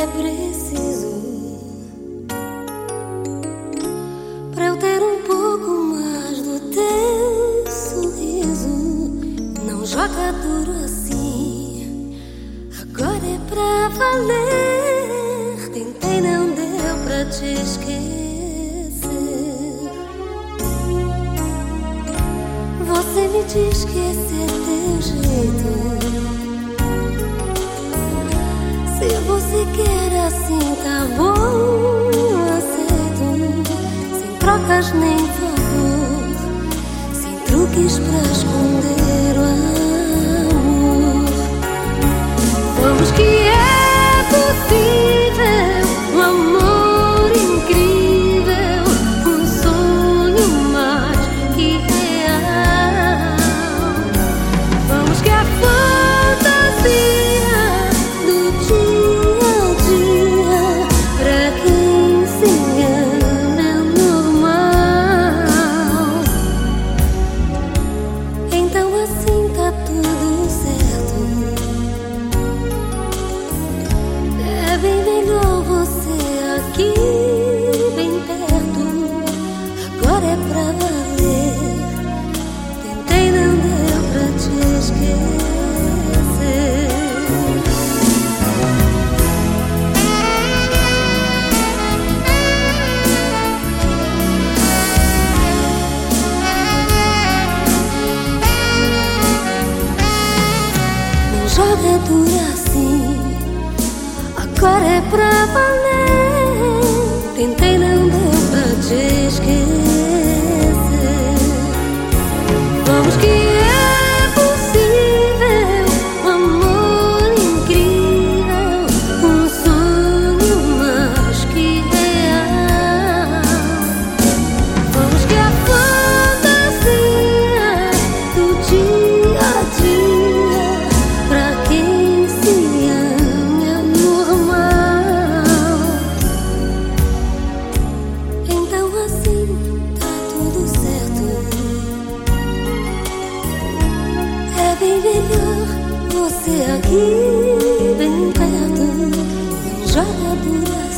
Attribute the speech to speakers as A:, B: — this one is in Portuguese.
A: é preciso para eu ter um pouco mais do teu sorriso? Não joga duro assim, agora é pra valer. Tentei, não deu pra te esquecer. Você me diz que esse é teu jeito. sequer assim tá bom aceito, sem trocas nem favor, sem truques pra esconder. É dura assim, agora é pra valer. Kaki beng payatu Jala bulan